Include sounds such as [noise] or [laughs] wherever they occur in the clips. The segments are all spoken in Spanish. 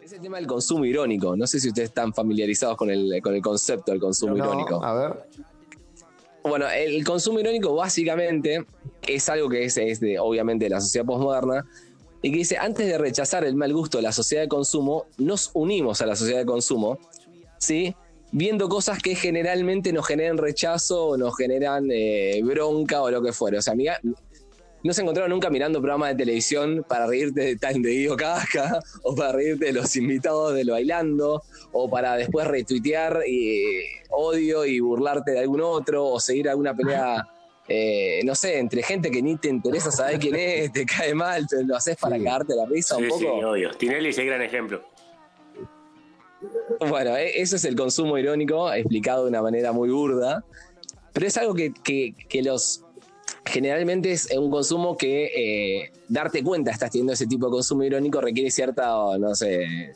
Ese tema del consumo irónico. No sé si ustedes están familiarizados con el, con el concepto del consumo irónico. A ver. Bueno, el consumo irónico básicamente es algo que es, es de, obviamente, de la sociedad postmoderna y que dice, antes de rechazar el mal gusto de la sociedad de consumo, nos unimos a la sociedad de consumo, ¿sí? Viendo cosas que generalmente nos generan rechazo o nos generan eh, bronca o lo que fuera. O sea, amiga, no se encontraron nunca mirando programas de televisión para reírte de tal de Guido Casca, o para reírte de los invitados de lo bailando, o para después retuitear eh, odio y burlarte de algún otro, o seguir alguna pelea, eh, no sé, entre gente que ni te interesa saber quién es, te cae mal, te lo haces para cagarte la risa un poco. Sí, obvio. Tinelli es el gran ejemplo. Bueno, e-, eso es el consumo irónico, explicado de una manera muy burda, pero es algo que, que, que los generalmente es un consumo que eh, darte cuenta estás teniendo ese tipo de consumo irónico requiere cierta, no sé,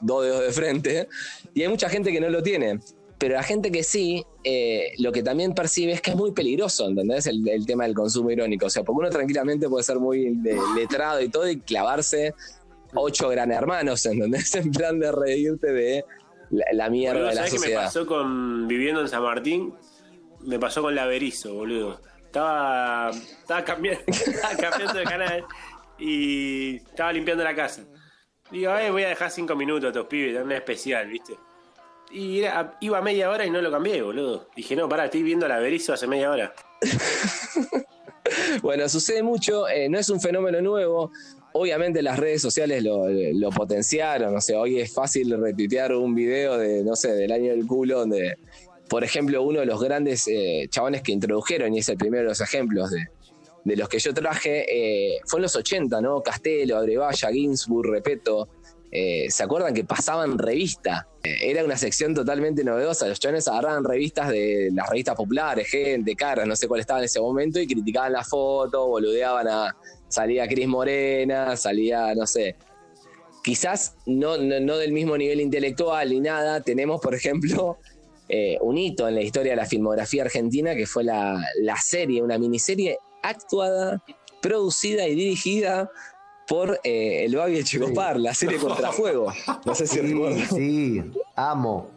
dos dedos de frente. Y hay mucha gente que no lo tiene. Pero la gente que sí, eh, lo que también percibe es que es muy peligroso, ¿entendés? El, el, tema del consumo irónico. O sea, porque uno tranquilamente puede ser muy letrado y todo y clavarse ocho gran hermanos, ¿entendés? [laughs] En plan de reírte de la, la mierda de la ¿sabés qué me pasó con viviendo en San Martín? Me pasó con la Berizo, boludo. Estaba, estaba, cambiando, [laughs] estaba de canal y estaba limpiando la casa. Digo, eh, voy a dejar cinco minutos a estos pibes, un especial, ¿viste? Y era- iba media hora y no lo cambié, boludo. Dije, no, pará, estoy viendo la Berizo hace media hora. [laughs] Bueno, sucede mucho, eh, no es un fenómeno nuevo. Obviamente las redes sociales lo, lo potenciaron, o sea, hoy es fácil retuitear un video de, no sé, del año del culo, donde, por ejemplo, uno de los grandes eh, chabones que introdujeron, y es el primero de los ejemplos de, de los que yo traje, eh, fue en los 80, ¿no? Castelo, Abrevaya, Ginsburg, Repeto. eh, ¿Se acuerdan que pasaban revista? Eh, era una sección totalmente novedosa. Los chabones agarraban revistas de las revistas populares, gente, caras, no sé cuál estaba en ese momento, y criticaban la foto, boludeaban a. Salía Cris Morena, salía, no sé. Quizás no, no del mismo nivel intelectual ni nada. Tenemos, por ejemplo, eh, un hito en la historia de la filmografía argentina, que fue la, la serie, una miniserie actuada, producida y dirigida por eh, el Babi Checopar, la serie [laughs] Contrafuego. No sé si Sí, sí, amo.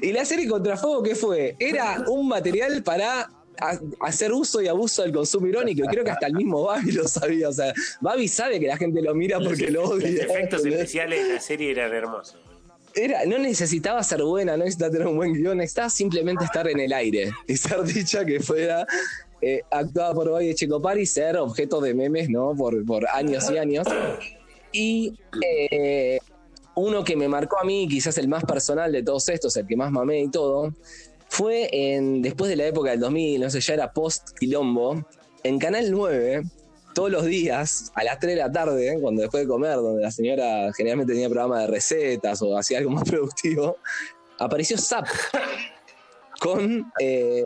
¿Y la serie Contrafuego qué fue? Era un material para ha- hacer uso y abuso del consumo irónico. Creo que hasta el mismo Babi lo sabía. O sea, Babi sabe que la gente lo mira porque lo Los odia. efectos ¿entendés? especiales de la serie eran hermosos. No necesitaba ser buena, no necesitaba tener un buen guion, necesitaba simplemente estar en el aire y ser [laughs] dicha que fuera eh, actuada por Babi Checopar y ser objeto de memes, ¿no? Por, por años y años. Y eh, uno que me marcó a mí, quizás el más personal de todos estos, el que más mamé y todo, fue en, después de la época del 2000, no sé, ya era post-quilombo, en Canal 9, todos los días, a las 3 de la tarde, cuando después de comer, donde la señora generalmente tenía programa de recetas o hacía algo más [laughs] productivo, apareció Zap con eh,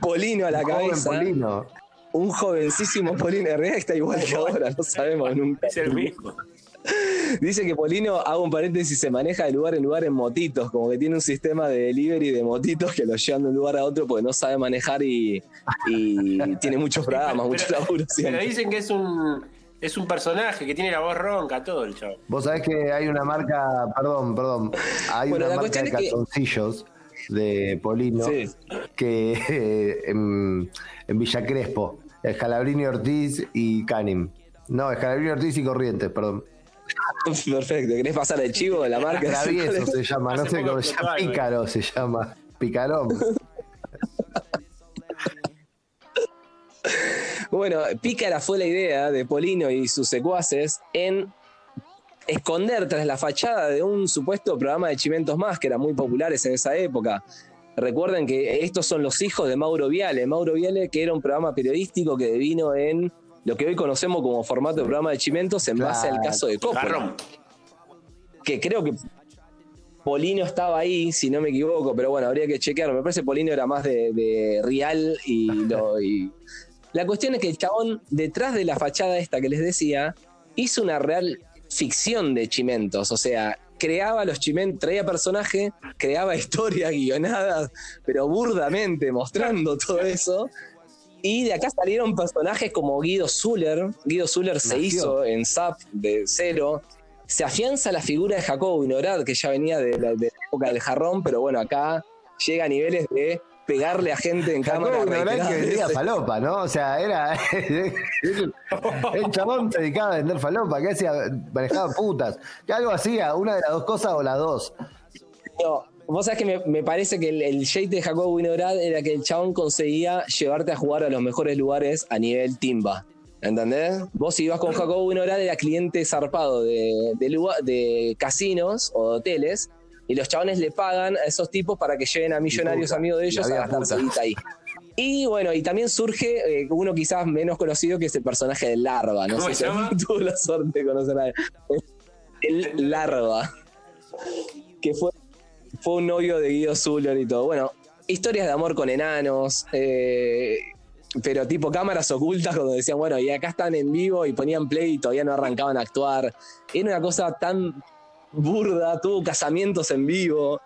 Polino a la cabeza. Polino. Un jovencísimo Polino, en realidad está igual que [laughs] ahora, no sabemos nunca. Es el mismo. Dice que Polino, hago un paréntesis, se maneja de lugar en lugar en motitos, como que tiene un sistema de delivery de motitos que lo llevan de un lugar a otro porque no sabe manejar y, y tiene muchos programas, mucho laburo Pero siempre. dicen que es un, es un personaje que tiene la voz ronca, todo el chavo. Vos sabés que hay una marca, perdón, perdón, hay Bueno, una marca de es que- calzoncillos de Polino Sí. que eh, en, en Villa Crespo, Escalabrini Ortiz y Canim. No, Escalabrini Ortiz y Corrientes, perdón. [laughs] Perfecto, ¿querés pasar el chivo de la marca? [laughs] Travieso se llama, no sé cómo se llama, Pícaro se llama, Picarón. Bueno, pícara fue la idea de Polino y sus secuaces en esconder tras la fachada de un supuesto programa de Chimentos Más, que eran muy populares en esa época. Recuerden que estos son los hijos de Mauro Viale. Mauro Viale, que era un programa periodístico que vino en lo que hoy conocemos como formato de programa de Chimentos en base al Claro. caso de Coppola. Garrón. Que creo que Polino estaba ahí, si no me equivoco, pero bueno, habría que chequear. Me parece que Polino era más de, de Real y, lo- y- La cuestión es que el chabón, detrás de la fachada esta que les decía, hizo una real ficción de chimentos. O sea, creaba los chimentos, traía personajes, creaba [laughs] historias guionadas, pero burdamente, mostrando todo eso. Y de acá salieron personajes como Guido Zuller. Guido Zuller se Nació. hizo en SAP de cero. Se afianza la figura de Jacobo Winograd, que ya venía de la, de la época del jarrón, pero bueno, acá llega a niveles de pegarle a gente en cámara. Jacobo Winograd que reiteradas vendía falopa, ¿no? O sea, era. [laughs] el chabón se dedicaba a vender falopa, que hacía, manejaba putas. Que algo hacía, una de las dos cosas o las dos. No, vos sabés que me, me parece que el, el shade de Jacobo Winograd era que el chabón conseguía llevarte a jugar a los mejores lugares a nivel timba. ¿Entendés? Vos si ibas con Jacobo Winograd era cliente zarpado de, de, lugar- de casinos o de hoteles y los chabones le pagan a esos tipos para que lleven a millonarios puta, amigos de ellos a gastarse ahí. Y bueno, y también surge eh, uno quizás menos conocido que es el personaje del Larva. No ¿Cómo sé se si [laughs] tuvo la suerte de conocer a él. El Larva. Que fue fue un novio de Guido Zuller y todo. Bueno, historias de amor con enanos, eh, pero tipo cámaras ocultas cuando decían, bueno, y acá están en vivo y ponían play y todavía no arrancaban a actuar. Era una cosa tan burda, tuvo casamientos en vivo,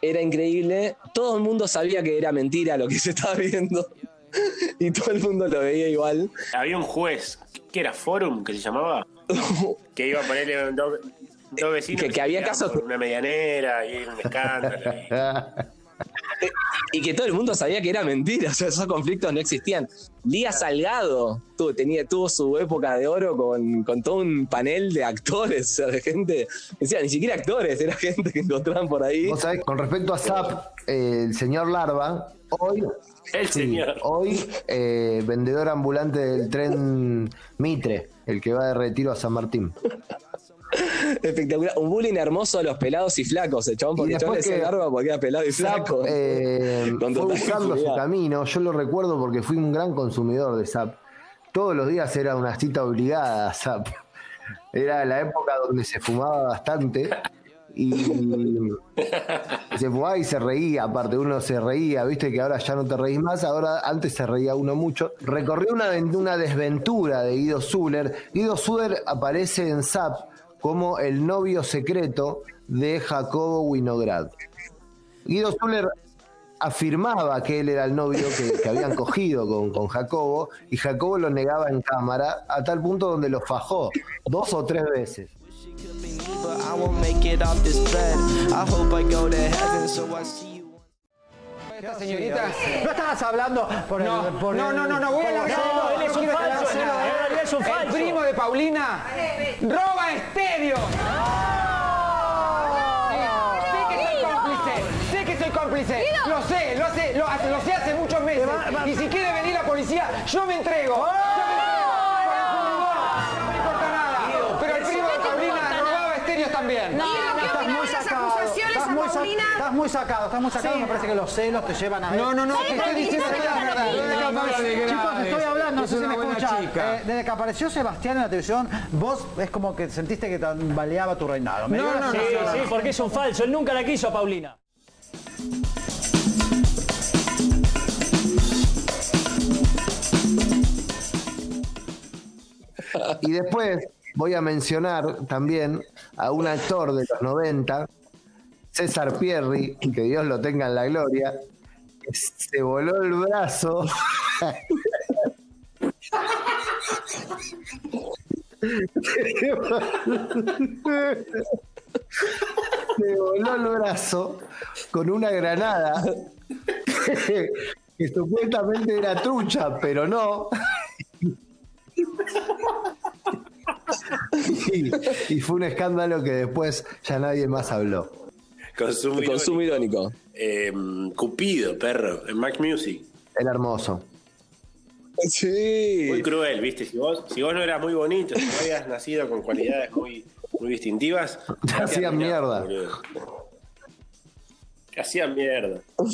era increíble. Todo el mundo sabía que era mentira lo que se estaba viendo [laughs] y todo el mundo lo veía igual. Había un juez, que era Forum, que se llamaba, [laughs] que iba a ponerle dos, dos vecinos Que- que había casos- por una medianera y era un escándalo. [laughs] Y que todo el mundo sabía que era mentira, o sea, esos conflictos no existían. Lía Salgado tuvo, tenía, tuvo su época de oro con, con todo un panel de actores, o sea, de gente, decía, ni siquiera actores, era gente que encontraban por ahí. Vos sabés, con respecto a Zap, eh, el señor Larva, hoy, El sí, señor. hoy eh, vendedor ambulante del tren Mitre, el que va de retiro a San Martín. [laughs] Espectacular. Un bullying hermoso a los pelados y flacos, el chabón, porque el chabón que larva porque era pelado y flaco. eh, [laughs] fue buscando su camino, yo lo recuerdo porque fui un gran consumidor de Zap. Todos los días era una cita obligada Zap. Era la época donde se fumaba bastante y se fumaba y se reía, aparte uno se reía, viste que ahora ya no te reís más, ahora antes se reía uno mucho. Recorrió una, una desventura de Guido Zuller. Guido Zuller aparece en Zap como el novio secreto de Jacobo Winograd. Guido Zuller afirmaba que él era el novio que, que habían cogido con, con Jacobo y Jacobo lo negaba en cámara a tal punto donde lo fajó dos o tres veces. Esta señorita. No estabas hablando por No, el. Por no, el- no, no, no, voy a. No, él es un falso. Es un falso. El primo de Paulina roba estéreo. Sé que soy cómplice. Sé que soy cómplice. Lo sé, lo sé, lo, hace- lo sé hace muchos meses. Y si quiere venir la policía, yo me entrego. Yo me entrego. No me importa nada. Pero el primo de Paulina robaba estéreos también. No, estás muy sacado. Estás muy, sa- estás muy sacado, estás muy sacado. Me parece que los celos te llevan a. No, no, no, te estoy diciendo que es la verdad. Chicos, estoy hablando, no sé si me escuchan. Eh, desde que apareció Sebastián en la televisión, vos es como que sentiste que tambaleaba tu reinado. Me No, no, no, Sí, porque es un falso. Él nunca la quiso a Paulina. Y después voy a mencionar también a un actor de los 90, César Pierri, que Dios lo tenga en la gloria, se voló el brazo. Se voló el brazo con una granada que, supuestamente era trucha, pero no. Y fue un escándalo que después ya nadie más habló. Consumo, Consumo irónico. Eh, Cupido, perro, en Mac Music. Era hermoso. Sí. Muy cruel, ¿viste? Si vos, si vos no eras muy bonito, si no habías nacido con cualidades muy, muy distintivas, [laughs] Te hacían mierda. Te hacían mierda. O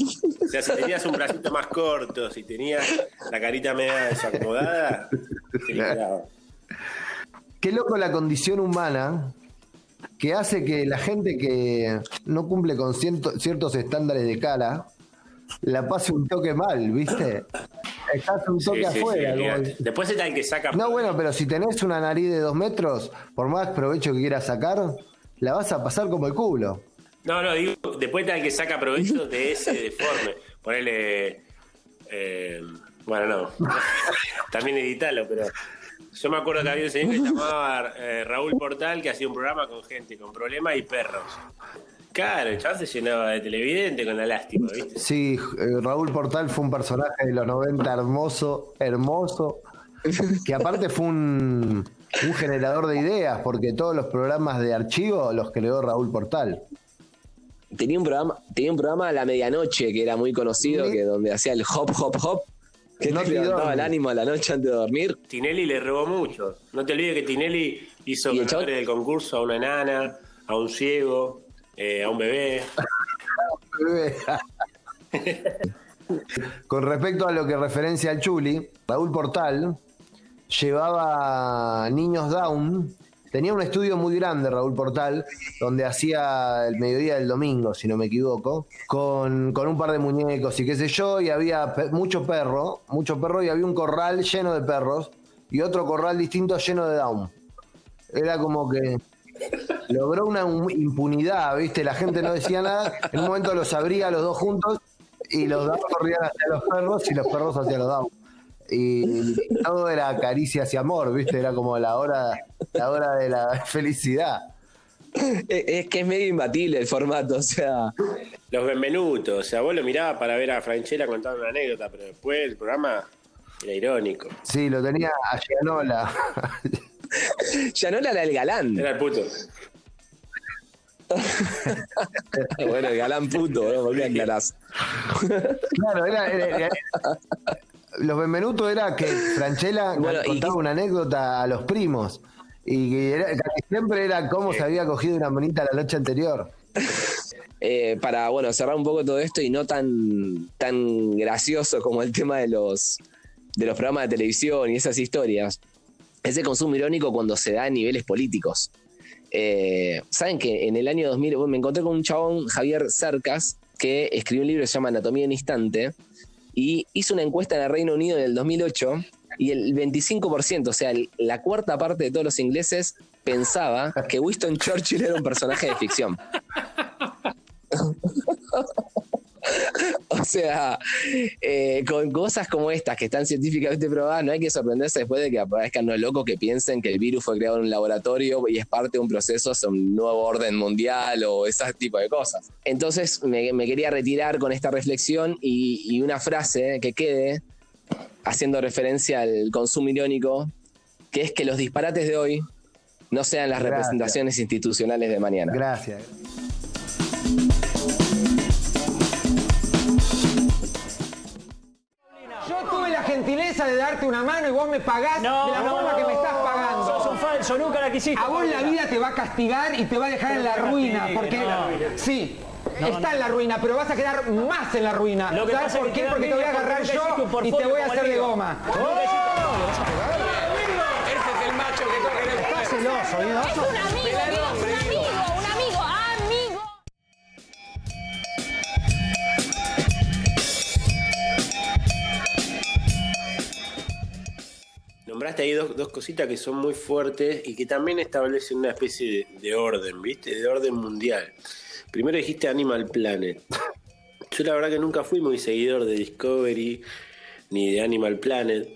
sea, si tenías un bracito más corto, si tenías la carita media desacomodada, te. Qué loco la condición humana que hace que la gente que no cumple con ciento- ciertos estándares de cara la pase un toque mal, ¿viste? Estás un toque Sí, sí, sí, afuera. Después está el que saca. No, bueno, pero si tenés una nariz de dos metros, por más provecho que quieras sacar, la vas a pasar como el culo. No, no, digo, después está el que saca provecho de ese deforme. Ponele. eh, Bueno, no. [laughs] También editalo, pero. Yo me acuerdo que había un señor que se llamaba eh, Raúl Portal que hacía un programa con gente con problemas y perros. Claro, el chaval se llenaba de televidente con la lástima, ¿viste? Sí, eh, Raúl Portal fue un personaje de los 90 hermoso, hermoso, que aparte fue un, un generador de ideas, porque todos los programas de archivo los creó Raúl Portal. Tenía un programa, tenía un programa a la medianoche que era muy conocido, Sí. que donde hacía el hop hop hop, que No te levantaba el ánimo a la noche antes de dormir. Tinelli le robó mucho. No te olvides que Tinelli hizo el chabón- del concurso a una enana, a un ciego, eh, a un bebé. [laughs] Con respecto a lo que referencia al Chuli, Raúl Portal llevaba niños down. Tenía un estudio muy grande, Raúl Portal, donde hacía el mediodía del domingo, si no me equivoco, con, con un par de muñecos y qué sé yo, y había pe- mucho perro, mucho perro, y había un corral lleno de perros, y otro corral distinto lleno de down. Era como que logró una un- impunidad, ¿viste? La gente no decía nada. En un momento los abría los dos juntos y los dados corrían hacia los perros y los perros hacia los dados. Y todo era caricias y amor, ¿viste? Era como la hora, la hora de la [laughs] felicidad. Es, que es medio imbatible el formato, o sea, Los Benvenutos. O sea, vos lo mirabas para ver a Franchella contar una anécdota, pero después el programa era irónico. Sí, lo tenía a Gianola. no era el galán. Era el puto. [laughs] bueno, el galán puto, ¿no? ¿Por qué aclarás? Claro, era, era- era- los Benvenutos era que Franchella [laughs] Bueno, contaba una anécdota a los primos. Y que era- casi siempre era cómo se había cogido una monita la noche anterior. [laughs] Eh, para bueno cerrar un poco todo esto y no tan tan gracioso como el tema de los de los programas de televisión y esas historias ese consumo irónico cuando se da a niveles políticos Eh, saben que en el año 2000 bueno, me encontré con un chabón Javier Cercas que escribió un libro que se llama Anatomía en Instante y hizo una encuesta en el Reino Unido en el 2008 y el 25%, o sea, la cuarta parte de todos los ingleses pensaba que Winston Churchill era un personaje de ficción. O [laughs] sea, eh, con cosas como estas que están científicamente probadas, no hay que sorprenderse después de que aparezcan los locos que piensen que el virus fue creado en un laboratorio y es parte de un proceso hacia un nuevo orden mundial o ese tipo de cosas. Entonces me, me quería retirar con esta reflexión y, y una frase que quede haciendo referencia al consumo irónico, que es que los disparates de hoy no sean las Gracias. representaciones institucionales de mañana. Gracias. De darte una mano y vos me pagás No, de la no, forma que me estás Sos pagando. un falso, nunca la quisiste. A vos la vida te va a castigar y te va a dejar en la ruina. castigue, Porque no. sí. Está en la ruina, pero vas a quedar más en la ruina. Lo que ¿Sabes pasa por qué? Porque te voy a agarrar un yo y te voy a hacer de goma. Ese es el macho que toca. Es un Nombraste ahí dos, cositas que son muy fuertes y que también establecen una especie de, de orden, ¿viste? De orden mundial. Primero dijiste Animal Planet. Yo la verdad que nunca fui muy seguidor de Discovery ni de Animal Planet,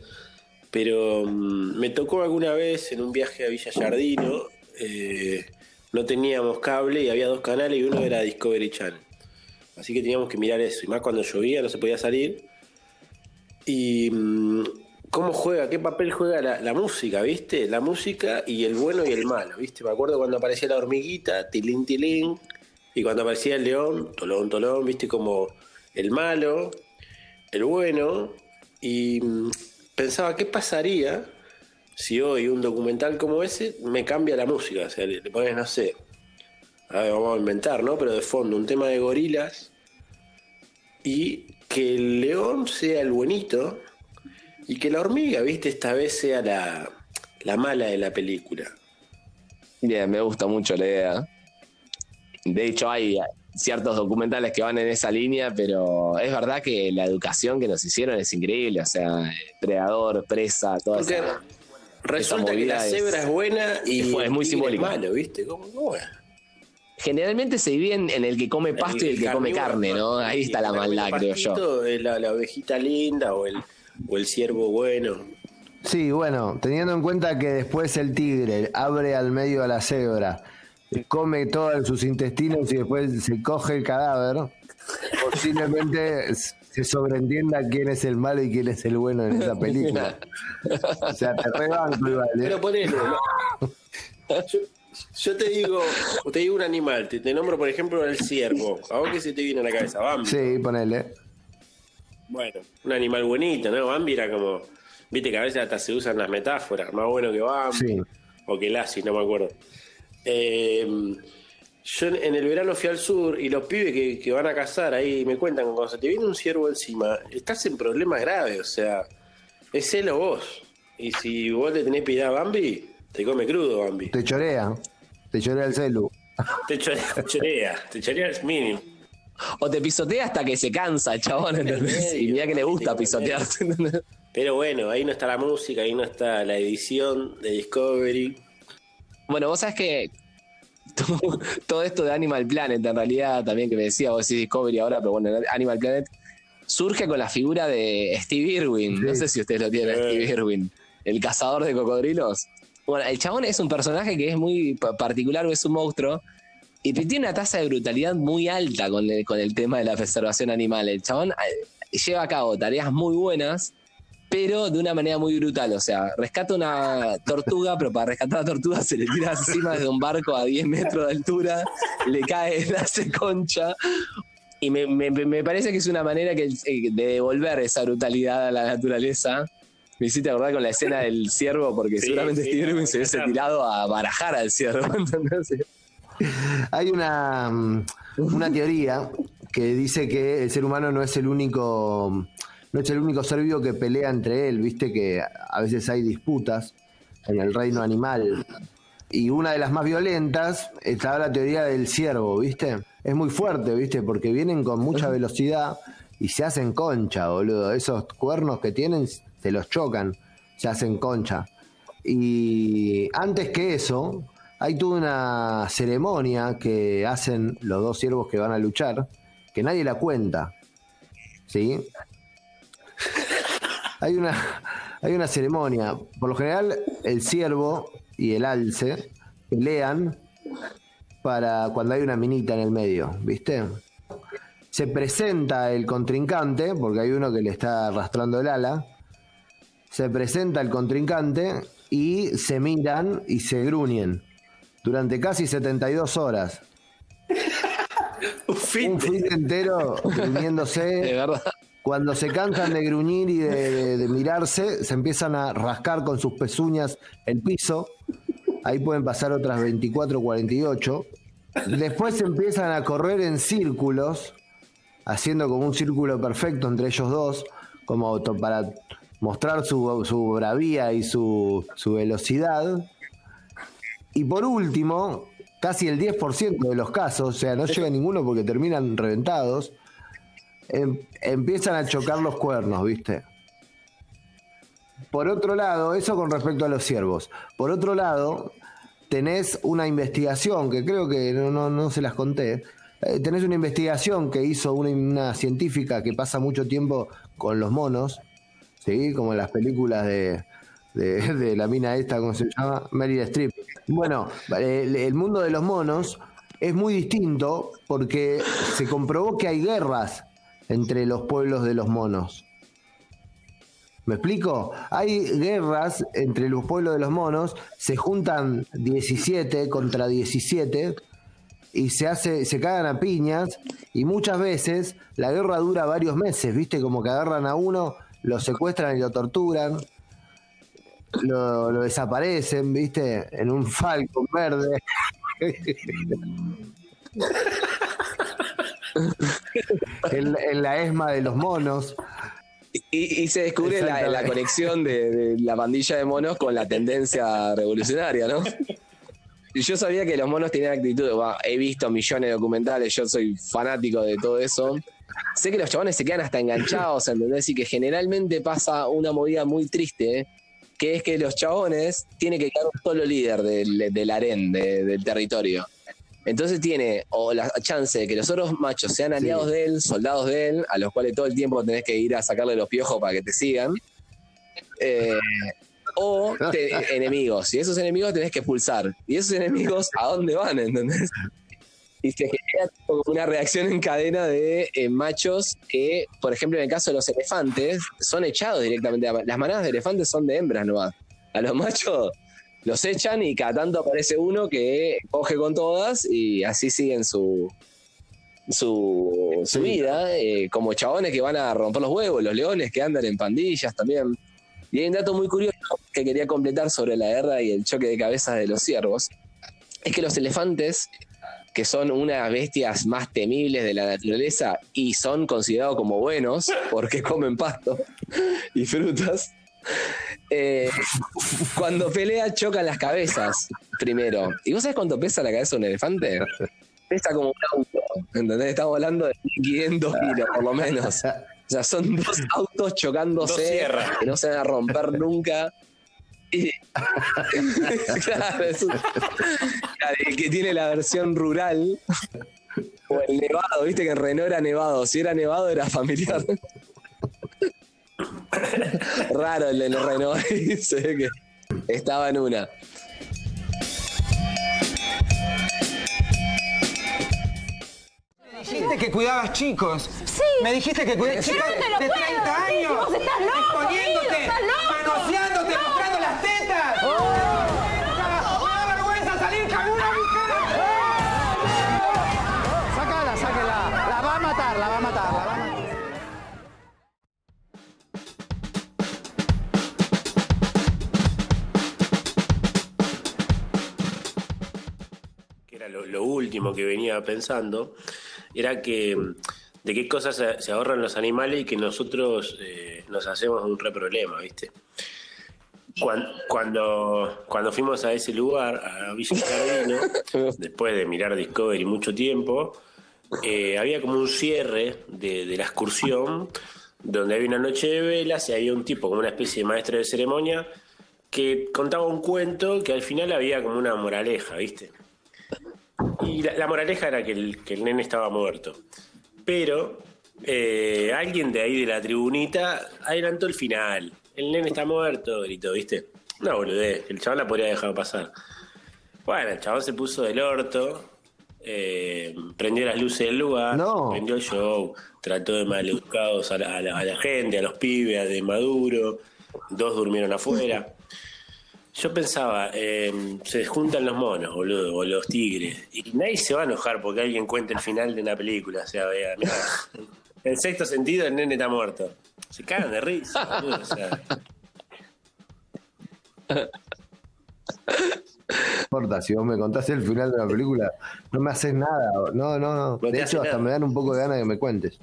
pero mm, me tocó alguna vez en un viaje a Villa Yardino, eh, no teníamos cable y había dos canales y uno era Discovery Channel. Así que teníamos que mirar eso, y más cuando llovía no se podía salir. Y mm, cómo juega, qué papel juega la, música, ¿viste? La música y el bueno y el malo, ¿viste? Me acuerdo cuando aparecía la hormiguita, tilín, tilín, y cuando aparecía el león, tolón, tolón, ¿viste? Como el malo, el bueno, y mm, pensaba, ¿qué pasaría si hoy un documental como ese me cambia la música? O sea, le, le pones, no sé, a ver, vamos a inventar, ¿no? Pero de fondo, un tema de gorilas y que el león sea el buenito y que la hormiga, viste, esta vez sea la, la mala de la película. Bien, me gusta mucho la idea. De hecho, hay ciertos documentales que van en esa línea, pero es verdad que la educación que nos hicieron es increíble. O sea, predador, presa, toda Porque esa. resulta que la cebra es, buena y es fu- es muy tigre simbólico. malo, ¿viste? ¿Cómo, cómo es? Generalmente se dividen en el que come pasto y el que come carne, ¿no? Ahí está la maldad, creo yo. La, la ovejita linda o el, o el ciervo bueno. Sí, bueno, teniendo en cuenta que después el tigre abre al medio a la cebra, come todos sus intestinos y después se coge el cadáver, posiblemente se sobreentienda quién es el malo y quién es el bueno en esa película. O sea, te rebanco igual. ¿eh? Pero ponele, ¿no? yo, yo te digo, te digo un animal, te, te nombro por ejemplo el ciervo. ¿A vos qué se te viene a la cabeza? Bambi. Sí, ponele. Bueno, un animal bonito, ¿no? Bambi era como, viste que a veces hasta se usan las metáforas, más bueno que Bambi, Sí. o que Lassie, no me acuerdo. Eh, yo en el verano fui al sur y los pibes que, que van a cazar ahí me cuentan que cuando se te viene un ciervo encima, estás en problemas graves, o sea, es él o vos. Y si vos le tenés piedad a Bambi, te come crudo Bambi. Te chorea. Te chorea el celu. Te [laughs] chorea, te chorea, te chorea es mínimo. O te pisotea hasta que se cansa el chabón, [laughs] ¿entendés? Y mira que le gusta pisotearse. ¿entendés? Pero bueno, ahí no está la música, ahí no está la edición de Discovery. Bueno, vos sabés que todo, todo esto de Animal Planet, en realidad, también que me decía, vos decís Discovery ahora, pero bueno, Animal Planet surge con la figura de Steve Irwin. No sé si ustedes lo tienen, Steve Irwin, el cazador de cocodrilos. Bueno, el chabón es un personaje que es muy pa- particular, es un monstruo. Y tiene una tasa de brutalidad muy alta con el, con el tema de la preservación animal. El chabón eh, lleva a cabo tareas muy buenas, pero de una manera muy brutal. O sea, rescata una tortuga, pero para rescatar a la tortuga se le tira encima desde un barco a 10 metros de altura, le cae, le hace concha. Y me, me- me parece que es una manera que, eh, de devolver esa brutalidad a la naturaleza. Me hiciste acordar con la escena del ciervo, porque Sí, seguramente sí, Steve Irwin se hubiese tirado a barajar al ciervo. [laughs] ¿entendés? [laughs] Hay una, mm, una teoría que dice que el ser humano no es el único no es el único ser vivo que pelea entre él, viste que a veces hay disputas en el reino animal. Y una de las más violentas está la teoría del ciervo, ¿viste? Es muy fuerte, ¿viste? Porque vienen con mucha velocidad y se hacen concha, boludo. Esos cuernos que tienen se los chocan, se hacen concha. Y antes que eso, hay toda una ceremonia que hacen los dos ciervos que van a luchar, que nadie la cuenta. ¿Sí? [laughs] Hay una, hay una ceremonia. Por lo general, el ciervo y el alce pelean para cuando hay una minita en el medio, ¿viste? Se presenta el contrincante, porque hay uno que le está arrastrando el ala. Se presenta el contrincante y se miran y se gruñen durante casi 72 horas. [laughs] Un fin Un fin entero gruñéndose. [laughs] De verdad. Cuando se cansan de gruñir y de, de- de mirarse, se empiezan a rascar con sus pezuñas el piso. Ahí pueden pasar otras 24, 48. Después se empiezan a correr en círculos, haciendo como un círculo perfecto entre ellos dos, como para mostrar su, su bravía y su, su velocidad. Y por último, casi el 10% de los casos, o sea, no llega ninguno porque terminan reventados, em- empiezan a chocar los cuernos, ¿viste? Por otro lado, eso con respecto a los ciervos. Por otro lado, tenés una investigación que creo que no, no, no se las conté. Eh, tenés una investigación que hizo una, una científica que pasa mucho tiempo con los monos, ¿sí? Como en las películas de, de, la mina esta, ¿cómo se llama? Meryl Streep. Bueno, el, el mundo de los monos es muy distinto porque se comprobó que hay guerras entre los pueblos de los monos. ¿Me explico? Hay guerras entre los pueblos de los monos, se juntan 17 contra 17 y se hace, se cagan a piñas y muchas veces la guerra dura varios meses, ¿viste? Como que agarran a uno, lo secuestran y lo torturan, lo, lo desaparecen, ¿viste? En un falcon verde. en, en la esma de los monos. Y, y se descubre la, conexión de, de la pandilla de monos con la tendencia revolucionaria, ¿no? Y yo sabía que los monos tenían actitud. bah, he visto millones de documentales, yo soy fanático de todo eso. Sé que los chabones se quedan hasta enganchados, ¿entendés? Y que generalmente pasa una movida muy triste, que es que los chabones tienen que quedar un solo líder del, del harén, de- del territorio. Entonces tiene o la chance de que los otros machos sean aliados de él, soldados de él, a los cuales todo el tiempo tenés que ir a sacarle los piojos para que te sigan. Eh, o te- [laughs] enemigos. Y esos enemigos tenés que expulsar. Y esos enemigos, ¿a dónde van? ¿Entendés? Y se genera como una reacción en cadena de eh, machos que, por ejemplo, en el caso de los elefantes, son echados directamente. Las manadas de elefantes son de hembras nomás. A los machos los echan y cada tanto aparece uno que coge con todas y así siguen su, su, su vida, eh, como chabones que van a romper los huevos, los leones que andan en pandillas también. Y hay un dato muy curioso que quería completar sobre la guerra y el choque de cabezas de los ciervos. Es que los elefantes, que son unas bestias más temibles de la naturaleza y son considerados como buenos porque [laughs] comen pasto y frutas, eh, cuando pelea chocan las cabezas primero. ¿Y vos sabés cuánto pesa la cabeza de un elefante? Pesa como un auto, ¿entendés? Estamos hablando de 500 kilos por lo menos. O sea, son dos autos Dos chocándose que no se van a romper nunca. [laughs] Claro, es un- claro, el que tiene la versión rural o el nevado, viste que en Renault era nevado, si era nevado era familiar. Raro el de los Renault, [laughs] se ve que estaba en una. Me dijiste que cuidabas chicos. Sí. Me dijiste que cuidabas Pero chicos no te lo de puedo 30 decir, años. vos estás loco, exponiéndote, estás loco. manoseándote, No. Tetas. Me da vergüenza salir con una mujer. Sácala, sáquela. La va a matar, la va a matar, la va a matar. que era lo, lo último que venía pensando, era que de qué cosas se, se ahorran los animales y que nosotros eh, nos hacemos un re problema, ¿viste? Cuan- Cuando, cuando fuimos a ese lugar, a Villa Jardino, [laughs] después de mirar Discovery mucho tiempo, eh, había como un cierre de, de la excursión, donde había una noche de velas y había un tipo, como una especie de maestro de ceremonia, que contaba un cuento que al final había como una moraleja, ¿viste? Y la, la moraleja era que el, que el nene estaba muerto. Pero eh, alguien de ahí de la tribunita adelantó el final. El nene está muerto, gritó, ¿viste? No, boludez, el chabón la podría dejar pasar. Bueno, el chabón se puso del orto, eh, prendió las luces del lugar, No. prendió el show, trató de maleducados a la, a la- a la gente, a los pibes, a de Maduro, dos durmieron afuera. Yo pensaba, eh, se juntan los monos, boludo, o los tigres, y nadie se va a enojar porque alguien cuente el final de una película. O sea, vea, mirá, [laughs] en sexto sentido el nene está muerto. Se cagan de risa, boludo, o sea. No importa, si vos me contás el final de la película, no me haces nada. No, no, no. De hecho, hasta nada. me dan un poco de ganas que me cuentes.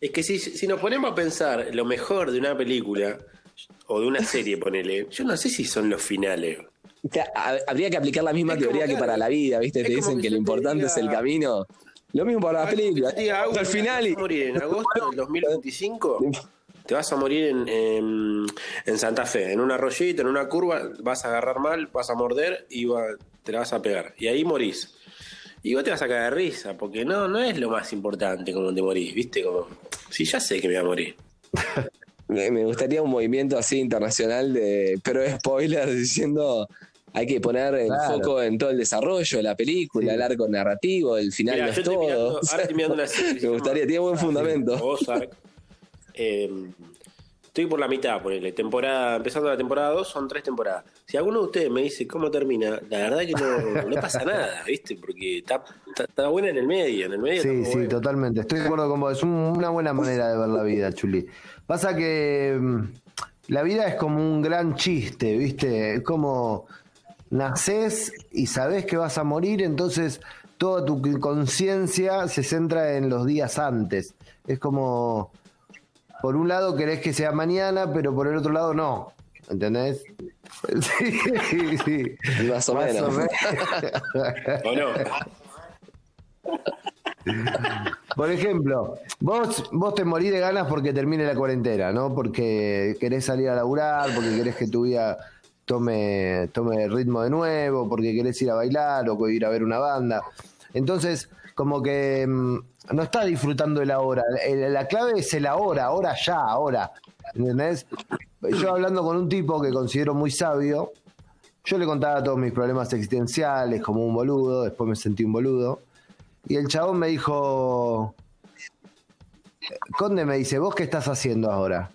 Es que si, si nos ponemos a pensar lo mejor de una película o de una serie, ponele, yo no sé si son los finales. O sea, ha- habría que aplicar la misma Es teoría que para la vida, ¿viste? Te dicen que lo te importante diga- es el camino. Lo mismo para las películas. Te "Agus, final y. vas a morir en agosto del 2025. Te vas a morir en, en, en Santa Fe, en un arroyito, en una curva, vas a agarrar mal, vas a morder y va- te la vas a pegar. Y ahí morís. Y vos te vas a caer de risa, porque no, no es lo más importante como te morís, ¿viste? Como, sí, ya sé que me voy a morir. [laughs] Me me gustaría un movimiento así internacional de pero spoiler diciendo hay que poner el Claro. foco en todo el desarrollo de la película, Sí. el arco narrativo, el final Mirá, no es todo. mirando, ahora estoy mirando una [laughs] serie. Me gustaría, tiene buen fundamento. Ozark. [laughs] Eh, estoy por la mitad, ponele. Temporada, empezando la temporada 2, son tres temporadas. Si alguno de ustedes me dice cómo termina, la verdad que no, no pasa nada, ¿viste? Porque está, está, está buena en el medio. En el medio Sí, sí, bueno. totalmente. Estoy de acuerdo con vos. Es un- una buena manera de ver la vida, Chuli. Pasa que mm, la vida es como un gran chiste, ¿viste? Es como nacés y sabés que vas a morir, entonces toda tu conciencia se centra en los días antes. Es como, por un lado querés que sea mañana, pero por el otro lado no. ¿Entendés? [laughs] Sí, sí. Más o menos. ¿O no? Por ejemplo, vos, vos te morís de ganas porque termine la cuarentena, ¿no? Porque querés salir a laburar, porque querés que tu vida tome, tome ritmo de nuevo, porque querés ir a bailar o ir a ver una banda. Entonces, como que mm, no estás disfrutando el ahora. La clave es el ahora, ahora ya, ahora. ¿Entendés? Yo hablando con un tipo que considero muy sabio, yo le contaba todos mis problemas existenciales como un boludo, después me sentí un boludo. Y el chabón me dijo, Conde me dice, ¿vos qué estás haciendo ahora?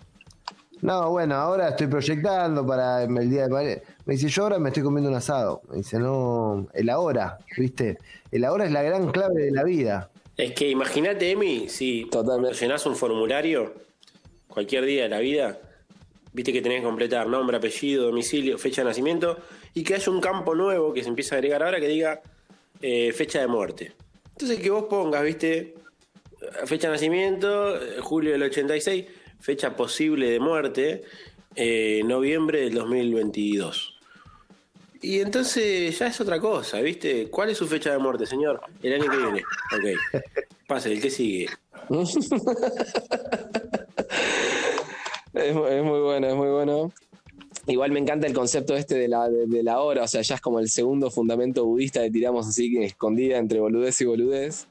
No, bueno, ahora estoy proyectando para el día de Padre. Me dice, yo ahora me estoy comiendo un asado. Me dice, no, el ahora, ¿viste? El ahora es la gran clave de la vida. Es que imagínate, Emi, si Totalmente. llenás un formulario cualquier día de la vida, viste que tenés que completar nombre, apellido, domicilio, fecha de nacimiento, y que haya un campo nuevo que se empieza a agregar ahora que diga eh, fecha de muerte. Entonces que vos pongas, viste, fecha de nacimiento, eh, julio del 86, fecha posible de muerte, eh, noviembre del 2022. Y entonces ya es otra cosa, ¿viste? ¿Cuál es su fecha de muerte, señor? El año que viene. Ok. Pase, el que sigue. Es, mu- es muy bueno, es muy bueno. Igual me encanta el concepto este de la, de, la hora, o sea, ya es como el segundo fundamento budista que tiramos así escondida entre boludez y boludez.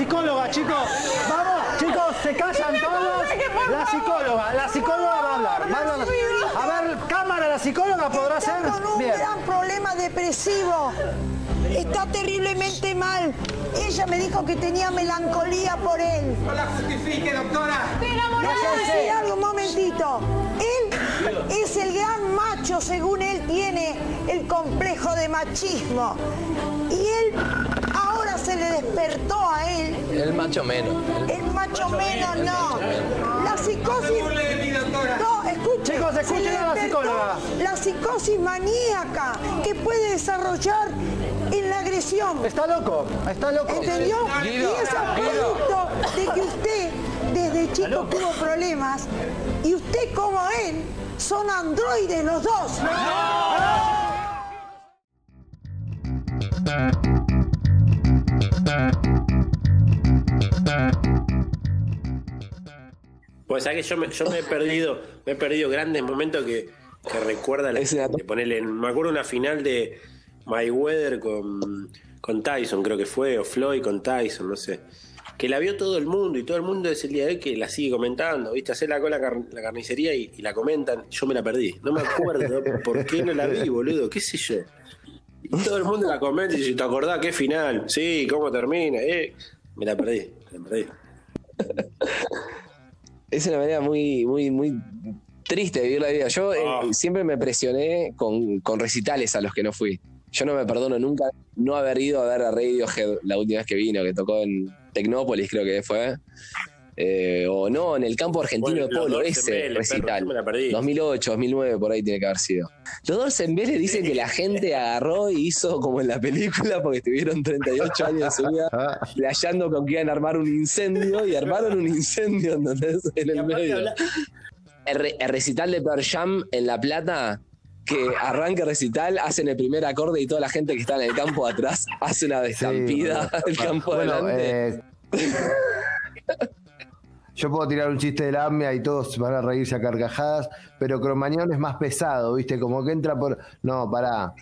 Psicóloga, chicos. Vamos, chicos, se callan todos. La psicóloga, la psicóloga va a hablar. Va a, hablar. a ver, cámara, la psicóloga podrá ser. Está con un Bien. gran problema depresivo. Está terriblemente mal. Ella me dijo que tenía melancolía por él. No la justifique, doctora. Decir algo, un momentito. Él es el gran macho, según él tiene el complejo de machismo. Y él despertó a él. El macho menos. El macho menos no. La psicosis. No, escuchen. Chicos, escuchen a la psicóloga. La psicosis maníaca que puede desarrollar en la agresión. Está loco, está loco. ¿Entendió? Guido, y es a Guido. producto de que usted desde chico tuvo problemas y usted como él son androides los dos. Pues sabés que yo me, yo me he perdido, me he perdido grandes momentos que, que recuerda la, de ponerle me acuerdo una final de Mayweather con, con Tyson, creo que fue, o Floyd con Tyson, no sé. Que la vio todo el mundo y todo el mundo es el día de hoy que la sigue comentando, ¿viste? Hacer la cola car- la carnicería y, y la comentan. Yo me la perdí. No me acuerdo [laughs] por qué no la vi, boludo. ¿Qué sé yo? Y todo el mundo la comenta y dice, ¿te acordás qué final? Sí, ¿cómo termina? Eh, me la perdí, me la perdí. [laughs] Es una manera muy, muy, muy triste de vivir la vida. Yo eh, Ah. siempre me presioné con, con recitales a los que no fui. Yo no me perdono nunca no haber ido a ver a Radiohead la última vez que vino, que tocó en Tecnópolis, creo que fue. Eh, o no, en el campo argentino Bueno, de Polo, ese perro, recital. yo me la perdí. 2008, 2009, por ahí tiene que haber sido. Los dos en Vélez dicen que la gente agarró y hizo como en la película, porque tuvieron 38 años de su vida, playando con que iban a armar un incendio y armaron un incendio, ¿entendés? En el medio. El, re- el recital de Pearl Jam en La Plata, que arranca el recital, hacen el primer acorde y toda la gente que está en el campo atrás hace una destampida Sí, del campo bueno, adelante. eh, [laughs] yo puedo tirar un chiste de la AMIA y todos van a reírse a carcajadas, pero Cromañón es más pesado, ¿viste? Como que entra por. No, pará.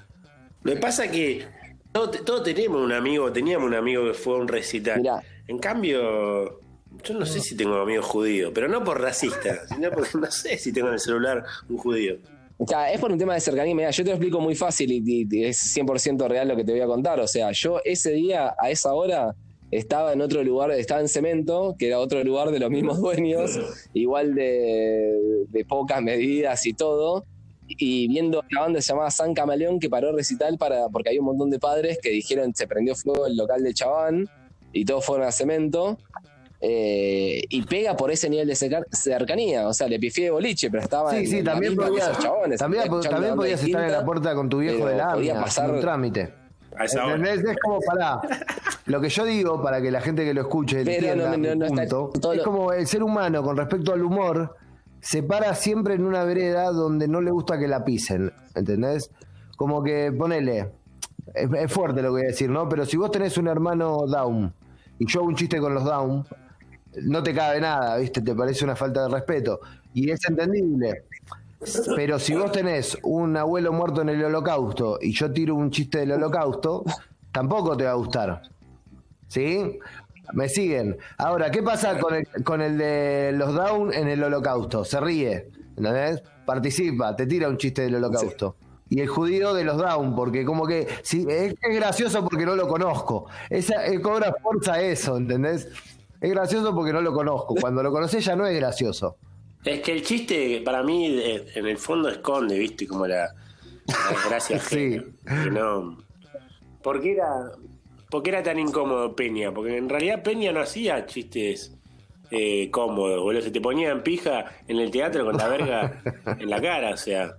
Lo que pasa es que todos, todos tenemos un amigo, teníamos un amigo que fue a un recital. Mirá. En cambio, yo no sé si tengo amigos judíos, pero no por racista, [laughs] sino porque no sé si tengo en el celular un judío. O sea, es por un tema de cercanía. Mirá, yo te lo explico muy fácil y, y- y es 100% real lo que te voy a contar. O sea, yo ese día, a esa hora, estaba en otro lugar, estaba en Cemento, que era otro lugar de los mismos [laughs] dueños, igual de, de pocas medidas y todo. Y viendo una banda que se llamaba San Camaleón que paró recital para, porque hay un montón de padres que dijeron se prendió fuego el local de Chabán y todos fueron a Cemento. eh, y pega por ese nivel de cerca- cercanía. O sea, le pifié de boliche, pero estaba Sí, en sí, la también podías, chabones. también, podías estar en la puerta con tu viejo de la podía pasar- un trámite. A esa hora. ¿Entendés? Es como pará. [laughs] Lo que yo digo, para que la gente que lo escuche entienda no, no, está- punto, es como el ser humano con respecto al humor se para siempre en una vereda donde no le gusta que la pisen, ¿entendés? Como que ponele, es, es fuerte lo que voy a decir, ¿no? Pero si vos tenés un hermano down y yo hago un chiste con los down, no te cabe nada, ¿viste? Te parece una falta de respeto. Y es entendible. Pero si vos tenés un abuelo muerto en el holocausto y yo tiro un chiste del holocausto, tampoco te va a gustar. ¿Sí? Me siguen. Ahora, ¿qué pasa con el, con el de los down en el holocausto? Se ríe, ¿entendés? Participa, te tira un chiste del holocausto. Y el judío de los down, porque como que si, es, es gracioso porque no lo conozco. Esa, cobra fuerza eso, ¿entendés? Es gracioso porque no lo conozco. Cuando lo conoces ya no es gracioso. Es que el chiste, para mí, eh, en el fondo esconde, ¿viste? Como la, la desgracia [laughs] Sí. que no. ¿Por qué era, por qué era tan incómodo Peña? Porque en realidad Peña no hacía chistes eh, cómodos, boludo. Se te ponía en pija en el teatro con la verga [laughs] en la cara, o sea.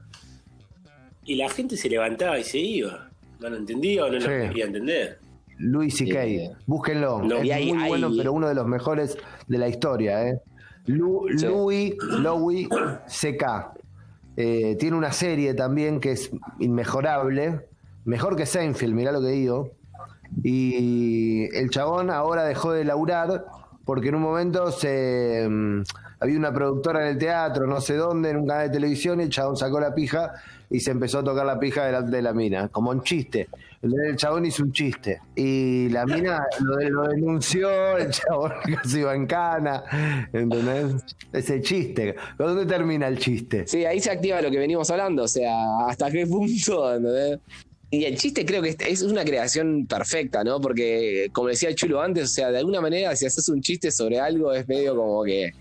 Y la gente se levantaba y se iba. ¿No lo entendía o no Sí. lo quería entender? Luis C.K. Eh, Búsquenlo. no, es y hay- muy bueno, pero uno de los mejores de la historia. ¿eh? Lu- Sí. Louis, Louis C.K. Eh, tiene una serie también que es inmejorable. Mejor que Seinfeld, mirá lo que digo. Y el chabón ahora dejó de laburar porque en un momento se mm, había una productora en el teatro, no sé dónde, en un canal de televisión, y el chabón sacó la pija y se empezó a tocar la pija delante de la mina, como un chiste. El chabón hizo un chiste y la mina lo, denunció, el chabón [laughs] casi iba en cana, ¿entendés? Ese chiste. ¿Dónde termina el chiste? Sí, ahí se activa lo que venimos hablando, o sea, hasta qué punto, ¿entendés? Y el chiste creo que es- una creación perfecta, ¿no? Porque, como decía el Chulo antes, o sea, de alguna manera, si haces un chiste sobre algo, es medio como que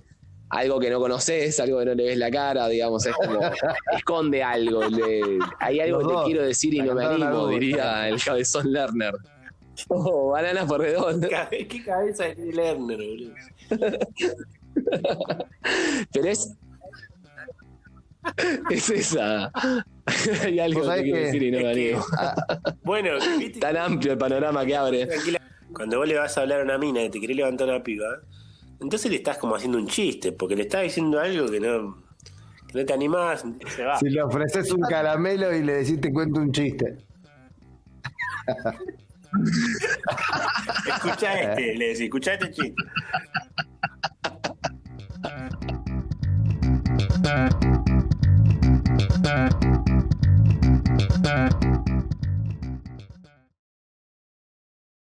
algo que no conoces, algo que no le ves la cara, digamos, es como, [laughs] esconde algo. le- hay algo que te quiero decir y no me animo, diría el cabezón Lerner. [laughs] Oh, bananas por redondo. ¿Qué cabeza de Lerner, boludo? [laughs] Pero es. Es esa. [laughs] Hay algo que quiero decir y no lo que... Ah, [laughs] bueno, tan amplio el panorama que abre. Cuando vos le vas a hablar a una mina que te quiere levantar una piba, entonces le estás como haciendo un chiste, porque le estás diciendo algo que no, que no te animás. Se va. Si le ofreces un caramelo y le decís te cuento un chiste. [laughs] escucha este, le decís, escucha este chiste.